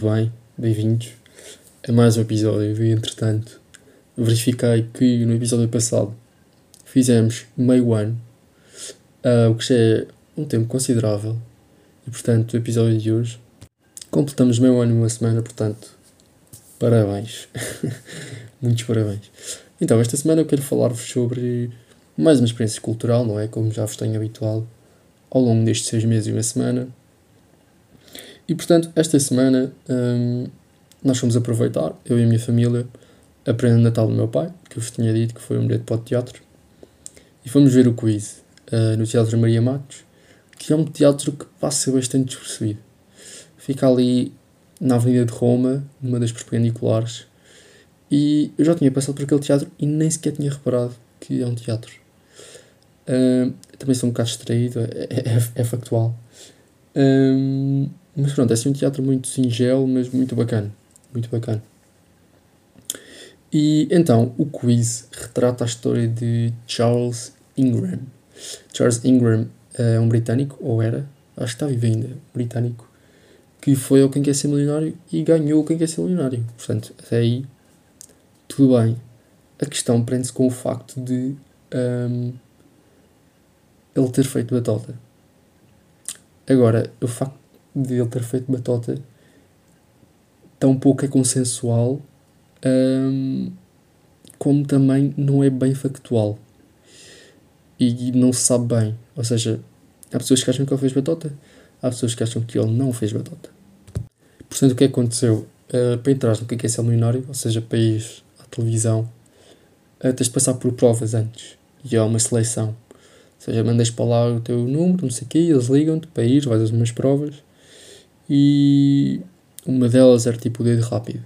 tudo bem? Bem-vindos a mais um episódio. E, entretanto, verifiquei que no episódio passado fizemos meio ano, uh, o que já é um tempo considerável. E, portanto, o episódio de hoje completamos meio ano uma semana, portanto, parabéns. Muitos parabéns. Então, esta semana eu quero falar-vos sobre mais uma experiência cultural, não é? Como já vos tenho habituado ao longo destes seis meses e uma semana e portanto, esta semana hum, nós fomos aproveitar, eu e a minha família, a prenda de Natal do meu pai, que eu vos tinha dito que foi um bilhete para o teatro, e fomos ver o quiz uh, no Teatro Maria Matos, que é um teatro que passa bastante despercebido. Fica ali na Avenida de Roma, numa das perpendiculares, e eu já tinha passado por aquele teatro e nem sequer tinha reparado que é um teatro. Uh, também sou um bocado distraído, é, é, é factual. Um, mas pronto, é assim um teatro muito singelo, mas muito bacana. Muito bacana. E então, o quiz retrata a história de Charles Ingram. Charles Ingram é um britânico, ou era, acho que está vivo ainda, britânico, que foi ao Quem Quer Ser Milionário e ganhou o Quem Quer Ser Milionário. Portanto, até aí, tudo bem. A questão prende-se com o facto de um, ele ter feito batota. Agora, o facto de ele ter feito batota tão pouco é consensual um, como também não é bem factual e não se sabe bem. Ou seja, há pessoas que acham que ele fez batota, há pessoas que acham que ele não fez batota. Portanto, o que aconteceu? Uh, para entrar no que é ser milionário, ou seja, para ir à televisão, uh, tens de passar por provas antes e há uma seleção. Ou seja, mandas para lá o teu número, não sei o quê, eles ligam-te para ir, vais às umas provas e uma delas era tipo o dedo rápido,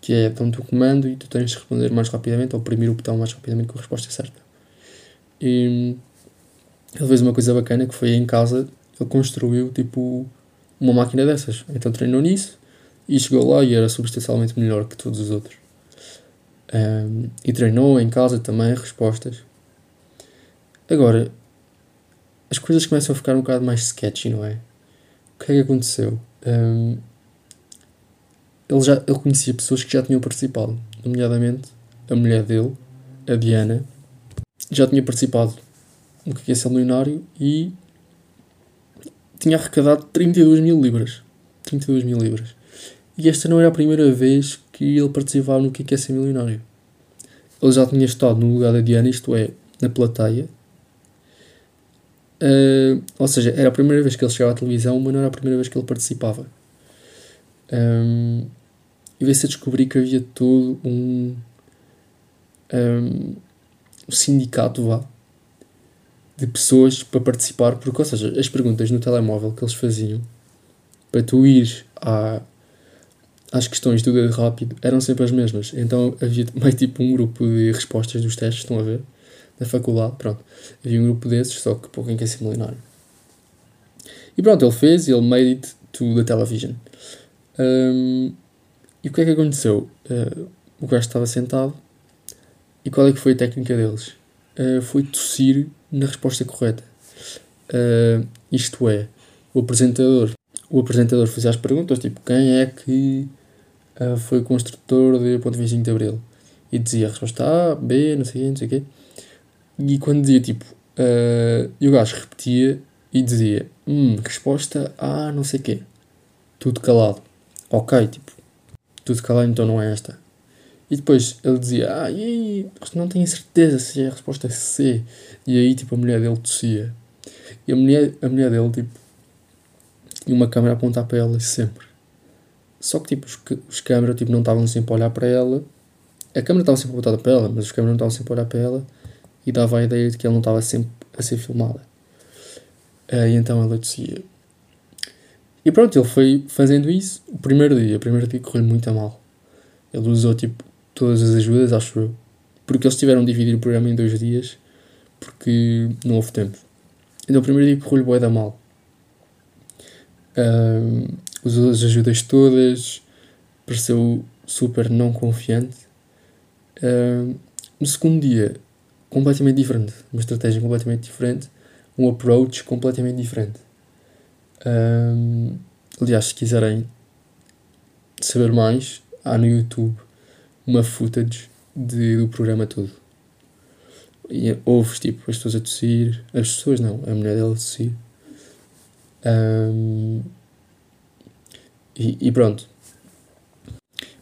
que é dão-te o comando e tu tens de responder mais rapidamente ou oprimir o botão mais rapidamente com a resposta certa. E ele fez uma coisa bacana que foi em casa, ele construiu tipo uma máquina dessas. Então treinou nisso e chegou lá e era substancialmente melhor que todos os outros. Um, e treinou em casa também respostas. Agora, as coisas começam a ficar um bocado mais sketchy, não é? O que é que aconteceu? Um, ele, já, ele conhecia pessoas que já tinham participado, nomeadamente a mulher dele, a Diana, já tinha participado no que é ser milionário e tinha arrecadado 32 mil libras. 32 mil libras. E esta não era a primeira vez que ele participava no que é ser milionário. Ele já tinha estado no lugar da Diana, isto é, na plateia, Uh, ou seja, era a primeira vez que ele chegava à televisão, mas não era a primeira vez que ele participava. Um, e veio-se a descobrir que havia todo um, um, um sindicato vá, de pessoas para participar, porque, ou seja, as perguntas no telemóvel que eles faziam para tu ir à, às questões do dedo rápido eram sempre as mesmas. Então havia meio tipo um grupo de respostas dos testes, estão a ver? Da faculdade, pronto. Havia um grupo desses, só que pouco quem quer ser milionário. E pronto, ele fez, ele made it to the television. Um, e o que é que aconteceu? Uh, o gajo estava sentado e qual é que foi a técnica deles? Uh, foi tossir na resposta correta. Uh, isto é, o apresentador, o apresentador fazia as perguntas, tipo, quem é que foi o construtor de Ponto 25 de Abril? E dizia a resposta A, B, não sei o quê, não sei o quê. E quando dizia tipo, uh, e o gajo repetia e dizia, hum, resposta a não sei quê. Tudo calado. Ok, tipo, tudo calado então não é esta. E depois ele dizia, ah, e aí, não tenho certeza se é a resposta C. E aí, tipo, a mulher dele tossia. E a mulher, a mulher dele, tipo, tinha uma câmera a apontar para ela sempre. Só que, tipo, os, os câmeras, tipo, não estavam sempre a olhar para ela. A câmera estava sempre apontada para ela, mas os câmeras não estavam sempre a olhar para ela e dava a ideia de que ele não estava sempre a ser filmado. Uh, e então ela dizia. E pronto, ele foi fazendo isso o primeiro dia. O primeiro dia correu muito a mal. Ele usou tipo todas as ajudas, acho eu. Porque eles tiveram de dividir o programa em dois dias porque não houve tempo. Então o primeiro dia correu-lhe bué da mal. Uh, usou as ajudas todas, pareceu super não confiante. Uh, no segundo dia completamente diferente. Uma estratégia completamente diferente. Um approach completamente diferente. Um, aliás, se quiserem saber mais, há no YouTube uma footage de, do programa todo. E ouves tipo as pessoas a tossir, as pessoas não, a mulher dela a tossir. Um, e, e, pronto.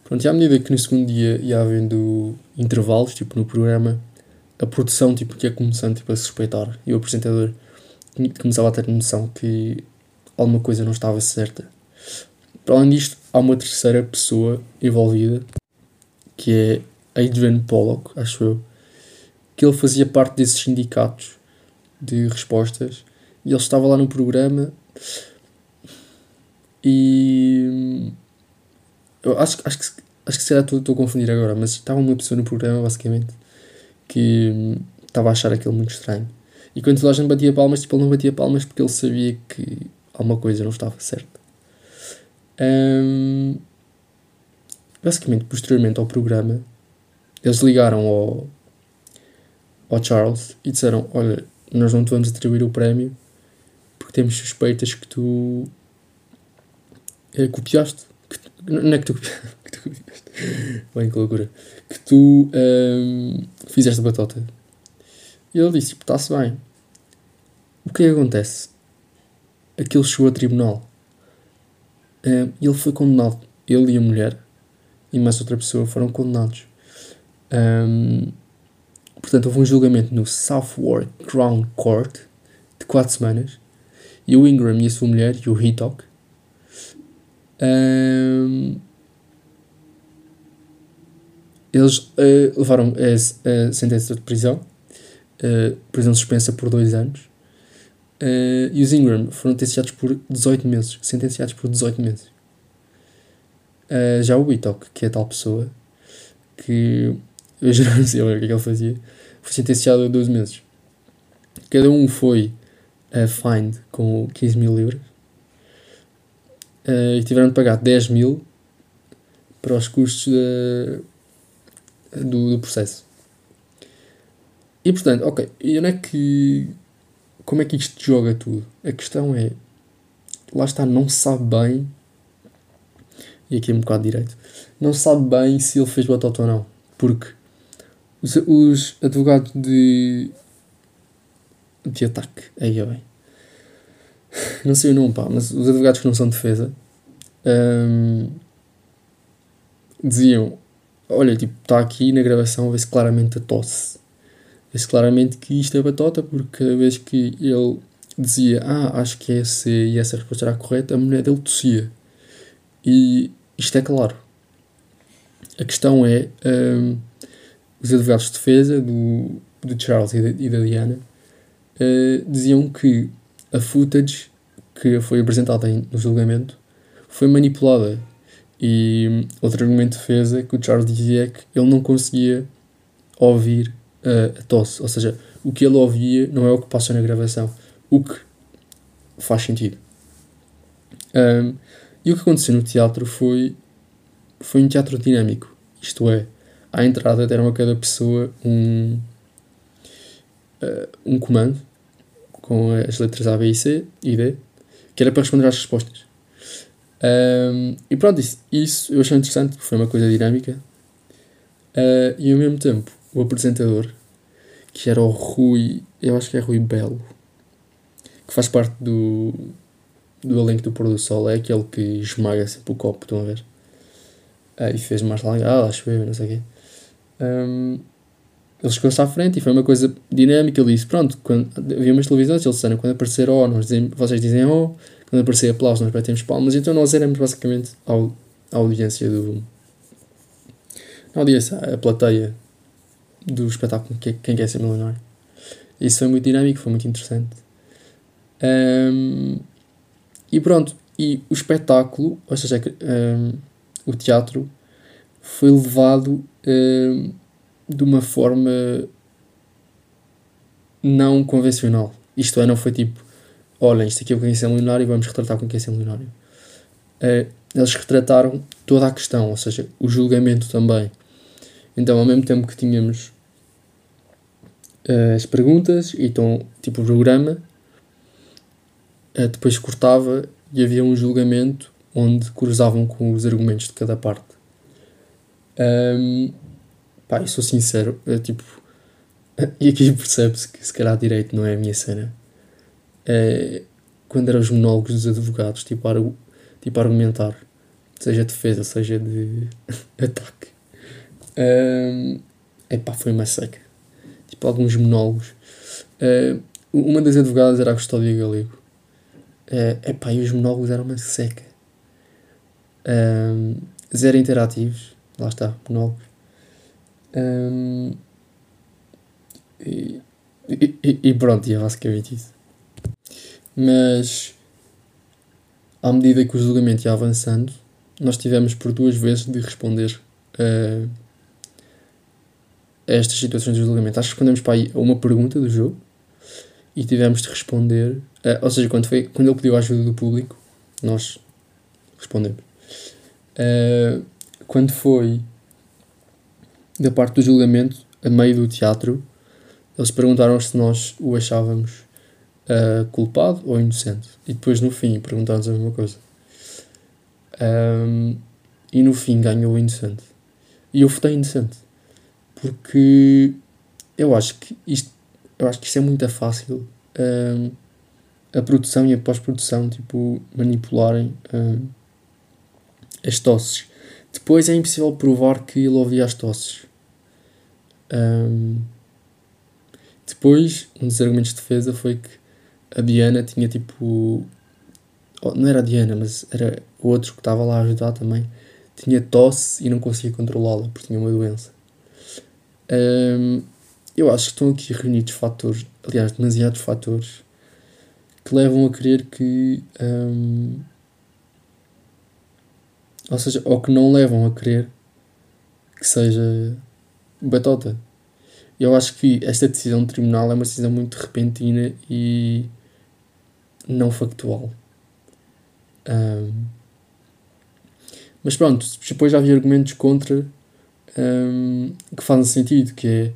Pronto, e à medida que no segundo dia ia havendo intervalos, tipo no programa, a produção tipo, ia começando tipo, a suspeitar e o apresentador começava a ter noção que alguma coisa não estava certa. Para além disto, há uma terceira pessoa envolvida, que é Adrian Pollock, acho eu, que ele fazia parte desses sindicatos de respostas e ele estava lá no programa e eu acho, acho que acho que se calhar estou a confundir agora, mas estava uma pessoa no programa basicamente que estava a achar aquilo muito estranho. E quando toda a gente batia palmas, tipo, ele não batia palmas porque ele sabia que alguma coisa não estava certa. Um, basicamente, posteriormente ao programa, eles ligaram ao, ao Charles e disseram: Olha, nós não te vamos atribuir o prémio porque temos suspeitas que tu é, copiaste. Que não é que tu, que tu copiaste. Bem, que loucura. Que tu um, fizeste batota. E ele disse: Está-se bem. O que é que acontece? Aquilo chegou a tribunal. Um, ele foi condenado. Ele e a mulher e mais outra pessoa foram condenados. Um, portanto, houve um julgamento no Southwark Crown Court de 4 semanas. E o Ingram e a sua mulher, e o Hitok, um, eles uh, levaram a, a, sentença de prisão, uh, prisão suspensa por dois anos, uh, e os Ingram foram sentenciados por 18 meses, sentenciados por 18 meses. já o Whitlock, que é tal pessoa, que eu já não sei o que é que ele fazia, foi sentenciado a 12 meses. Cada um foi a fined com 15 mil libras e tiveram de pagar 10 mil para os custos de, do, do processo. E portanto, ok, e onde é que. Como é que isto joga tudo? A questão é. Lá está, não sabe bem. E aqui é um bocado direito. Não sabe bem se ele fez batota ou não. Porque os, os advogados de. de ataque. Aí é bem. Não sei o nome, pá, mas os advogados que não são de defesa. Um, diziam olha, tipo, está aqui na gravação, vê-se claramente a tosse. Vê-se claramente que isto é batota, porque cada vez que ele dizia, ah, acho que essa e essa resposta era correta, a mulher dele tossia. E isto é claro. A questão é, um, os advogados de defesa do, do Charles e da, e da Diana uh, diziam que a footage que foi apresentada no julgamento foi manipulada e outro argumento de defesa que o Charles dizia é que ele não conseguia ouvir uh, a tosse, ou seja, o que ele ouvia não é o que passa na gravação, o que faz sentido. Um, e o que aconteceu no teatro foi, foi um teatro dinâmico, isto é, à entrada deram a cada pessoa um, uh, um comando com as letras A, B e C e D, que era para responder às respostas. Um, e pronto, isso, isso eu achei interessante, porque foi uma coisa dinâmica. Uh, e ao mesmo tempo, o apresentador, que era o Rui, eu acho que é Rui Belo, que faz parte do, do elenco do Pôr do Sol, é aquele que esmaga sempre o copo, estão a ver? Uh, e fez mais legal, acho eu, não sei o quê. Um, ele chegou-se à frente e foi uma coisa dinâmica. Ele disse: Pronto, quando havia umas televisões, eles disseram: quando aparecer O, dizem, vocês dizem O, quando aparecia aplausos, nós batemos palmas, então nós éramos basicamente a, audiência do. A audiência, a plateia do espetáculo que, Quem Quer Ser Milionário. Isso foi muito dinâmico, foi muito interessante. Um, e pronto, e o espetáculo, ou seja, um, o teatro, foi levado um, de uma forma não convencional. Isto é, não foi tipo olhem, isto aqui é o que é milionário e vamos retratar com quem é milionário. Uh, eles retrataram toda a questão, ou seja, o julgamento também. Então, ao mesmo tempo que tínhamos uh, as perguntas e então, tipo, o programa, uh, depois cortava e havia um julgamento onde cruzavam com os argumentos de cada parte. Um, pá, eu sou sincero, eu, tipo, e aqui percebe-se que se calhar direito não é a minha cena. É, quando eram os monólogos dos advogados, tipo, ar, tipo argumentar, seja defesa, seja de ataque. Um, epá, foi uma seca. Tipo, alguns monólogos. Uh, uma das advogadas era a Custódia Galego. Uh, epá, e os monólogos eram uma seca. Um, zero interativos. Lá está, monólogos. Um, e, e, e pronto, é basicamente isso. Mas, à medida que o julgamento ia avançando, nós tivemos por duas vezes de responder uh, a estas situações de julgamento. Acho que respondemos para aí a uma pergunta do jogo e tivemos de responder, uh, ou seja, quando, foi, quando ele pediu a ajuda do público, nós respondemos. Uh, quando foi da parte do julgamento, a meio do teatro, eles perguntaram se nós o achávamos uh, culpado ou inocente. E depois, no fim, perguntaram-nos a mesma coisa. Um, e no fim ganhou o inocente. E eu votei inocente. Porque eu acho que isto eu acho que isto é muito fácil um, a produção e a pós-produção tipo, manipularem um, as tosses. Depois é impossível provar que ele ouvia as tosses. Um, depois, um dos argumentos de defesa foi que a Diana tinha tipo. Não era a Diana, mas era o outro que estava lá a ajudar também. Tinha tosse e não conseguia controlá-la porque tinha uma doença. Um, eu acho que estão aqui reunidos fatores, aliás, demasiados fatores, que levam a crer que. Um, ou seja, ou que não levam a crer que seja batota. Eu acho que esta decisão do tribunal é uma decisão muito repentina e não factual. Um, mas pronto, depois já havia argumentos contra um, que fazem sentido, que é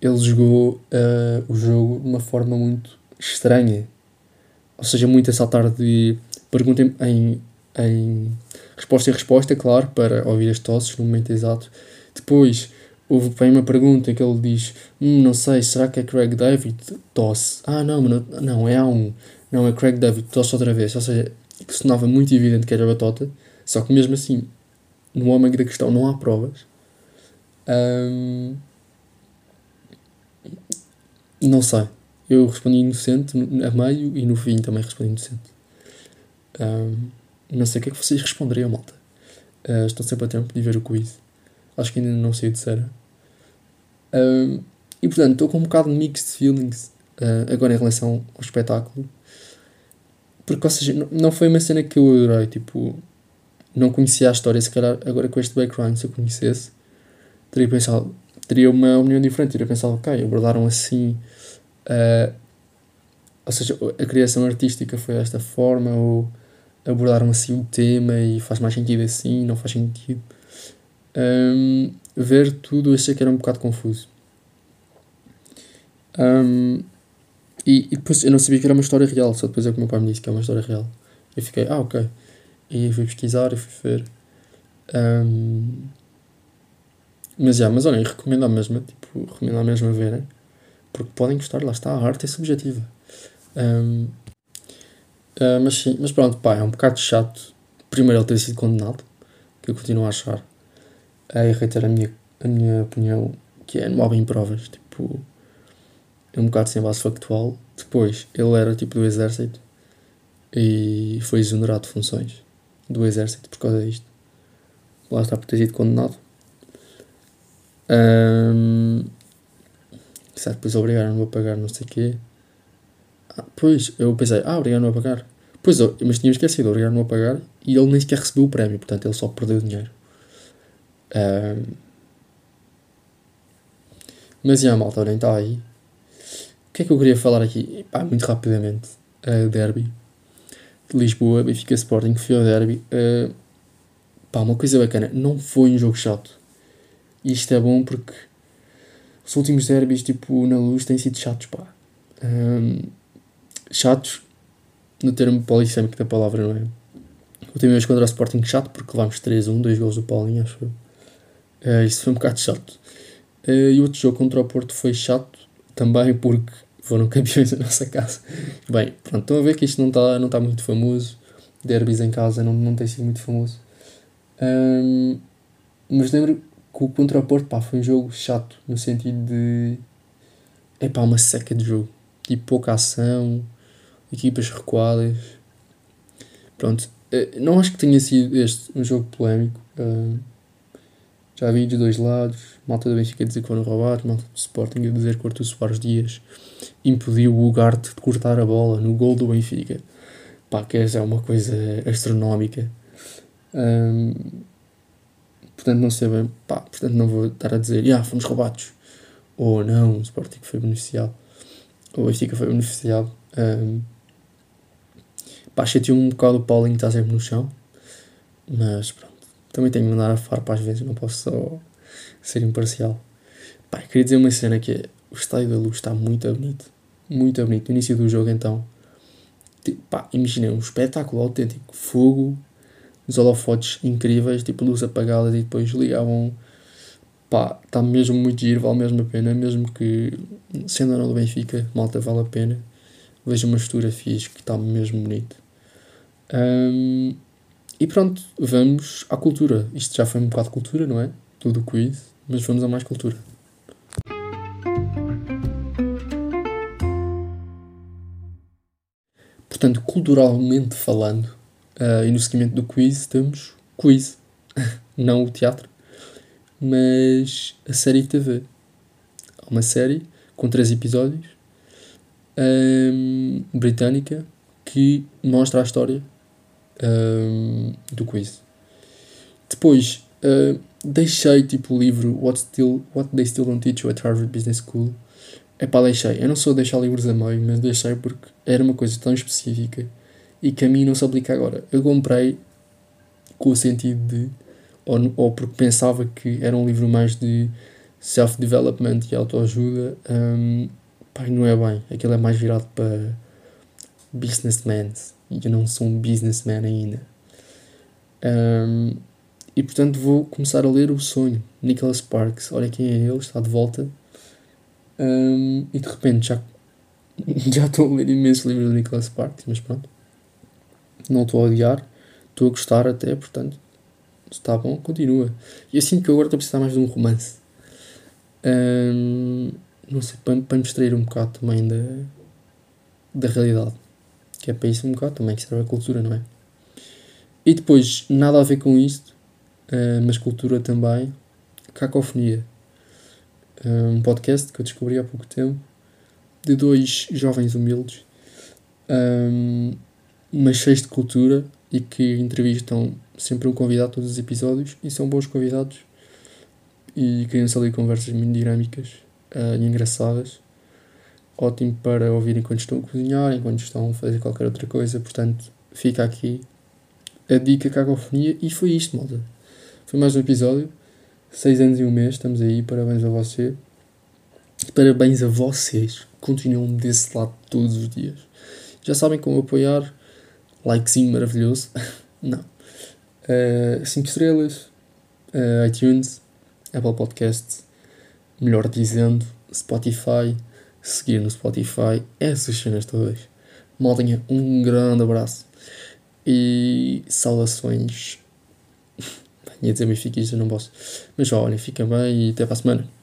ele jogou uh, o jogo de uma forma muito estranha. Ou seja, muito a saltar de pergunta em, em resposta em resposta, claro, para ouvir as tosses no momento exato. Depois houve bem uma pergunta que ele diz: hum, Não sei, será que é Craig David? Tosse. Ah, não, não, não, é A1. Não, é Craig David, tosse outra vez. Ou seja, que sonava muito evidente que era batota, só que mesmo assim, no homem da questão não há provas. Um, não sei. Eu respondi inocente a meio e no fim também respondi inocente. Um, não sei o que é que vocês responderiam, malta. Uh, estão sempre a tempo de ver o quiz. Acho que ainda não sei de ser. Um, e portanto, estou com um bocado de mixed feelings uh, agora em relação ao espetáculo. Porque, ou seja, não foi uma cena que eu adorei. Tipo, não conhecia a história. Se calhar, agora com este background, se eu conhecesse, teria pensado, teria uma opinião diferente. Teria pensado, ok, abordaram assim. Uh, ou seja, a criação artística foi desta forma, ou abordaram assim o tema e faz mais sentido assim, não faz sentido. Um, ver tudo achei que era um bocado confuso. Um, e, e, depois eu não sabia que era uma história real, só depois é que o meu pai me disse que é uma história real. Eu fiquei, ah, ok. E fui pesquisar e fui ver. Um, mas já, mas olhem, recomendo a mesma, tipo, recomendo a mesma verem, porque podem gostar, lá está, a arte é subjetiva. Um, uh, ah, mas sim, mas pronto, pá, é um bocado chato, primeiro ele ter sido condenado, que eu continuo a achar, é reiterar a minha, a minha opinião, que é não bem provas, tipo, é um bocado sem base factual. Depois, ele era tipo do exército e foi exonerado de funções do exército por causa disto. Lá está por ter sido condenado. Um, certo, depois obrigaram-me a pagar não sei o quê. Ah, pois, eu pensei, ah, obrigaram-me a pagar. Pois, mas tinha esquecido, obrigaram-me a pagar e ele nem sequer recebeu o prémio, portanto ele só perdeu dinheiro. Um, mas e a malta, olhem, está aí. Que é que eu queria falar aqui? Pá, muito rapidamente. Uh, derby. Lisboa, Benfica Sporting, que foi ao derby. Uh, pá, uma coisa bacana. Não foi um jogo chato. E isto é bom porque os últimos derbys, tipo, na luz, têm sido chatos, pá. Um, chatos, no termo polissêmico da palavra, não é? Última vez contra o Sporting chato, porque levámos 3-1, dois gols do Paulinho, acho eu. Uh, isso foi um bocado chato. Uh, e outro jogo contra o Porto foi chato, também porque foram campeões da nossa casa. Bem, pronto, estão a ver que isto não está não tá muito famoso. Derbys em casa não, não tem sido muito famoso. Um, mas lembro que o contra o Porto pá, foi um jogo chato, no sentido de. É pá, uma seca de jogo. Tipo, pouca ação, equipas recuadas. Pronto, eh, não acho que tenha sido este um jogo polémico. Uh, já vi dos dois lados. Malta do Benfica a dizer que foram roubados, malta do Sporting a dizer que o Artur Soares Dias impediu o Ugarte de cortar a bola no gol do Benfica. Pá, que é uma coisa astronómica. Um, portanto, não sei bem. Pá, portanto, não vou estar a dizer, ah, fomos roubados. Ou não, o Sporting foi beneficiado. O Benfica foi beneficiado. Um, pá, chateou um bocado o Paulinho que está sempre no chão. Mas pronto. Também tenho de mandar a farpa às vezes, não posso só ser imparcial. Pá, queria dizer uma cena que é, o estádio da luz está muito bonito. Muito bonito. No início do jogo, então, pá, imaginei um espetáculo autêntico. Fogo, os holofotes incríveis, tipo luz apagada e depois ligavam. Pá, está mesmo muito giro, vale mesmo a pena. Mesmo que, sendo ou não do Benfica, malta, vale a pena. Vejo umas fotografias que está mesmo bonito. E pronto, vamos à cultura. Isto já foi um bocado de cultura, não é? Tudo quiz, mas vamos a mais cultura. Portanto, culturalmente falando, uh, e no seguimento do quiz, temos quiz. Não o teatro, mas a série de TV. Uma série com três episódios, um, britânica, que mostra a história um, do quiz. Depois, uh, deixei tipo o livro What, Still, What They Still Don't Teach You at Harvard Business School. É pá, deixei. Eu não sou deixar livros a meio, mas deixei porque era uma coisa tão específica e que a mim não se aplica agora. Eu comprei com o sentido de. Ou, ou porque pensava que era um livro mais de self-development e autoajuda. Um, não é bem. Aquilo é mais virado para businessmen e eu não sou um businessman ainda. Um, e portanto vou começar a ler O Sonho, Nicholas Sparks. Olha quem é ele, está de volta. Um, e de repente já, já estou a ler imensos livros do Nicholas Sparks, mas pronto. Não estou a odiar, estou a gostar até, portanto, está bom, continua. E assim que eu agora estou a precisar mais de um romance. Um, não sei, para, para me distrair um bocado também da, da realidade que é para isso um bocado também que serve a cultura, não é? E depois, nada a ver com isto, uh, mas cultura também, Cacofonia, uh, um podcast que eu descobri há pouco tempo, de dois jovens humildes, um, mas cheios de cultura e que entrevistam sempre um convidado todos os episódios e são bons convidados e criam-se ali conversas muito dinâmicas uh, e engraçadas ótimo para ouvir enquanto estão a cozinhar, enquanto estão a fazer qualquer outra coisa. Portanto, fica aqui a dica cacofonia. E foi isto, malta. Foi mais um episódio. Seis anos e um mês, estamos aí. Parabéns a você. Parabéns a vocês. Continuam desse lado todos os dias. Já sabem como apoiar. Likezinho maravilhoso. Não. 5 uh, estrelas. Uh, iTunes. Apple Podcasts. Melhor dizendo. Spotify seguir no Spotify, essas cenas todas. Maldinha, um grande abraço e saudações. Ia dizer benfiquista, não posso. Mas olhem, fica bem e até para a semana.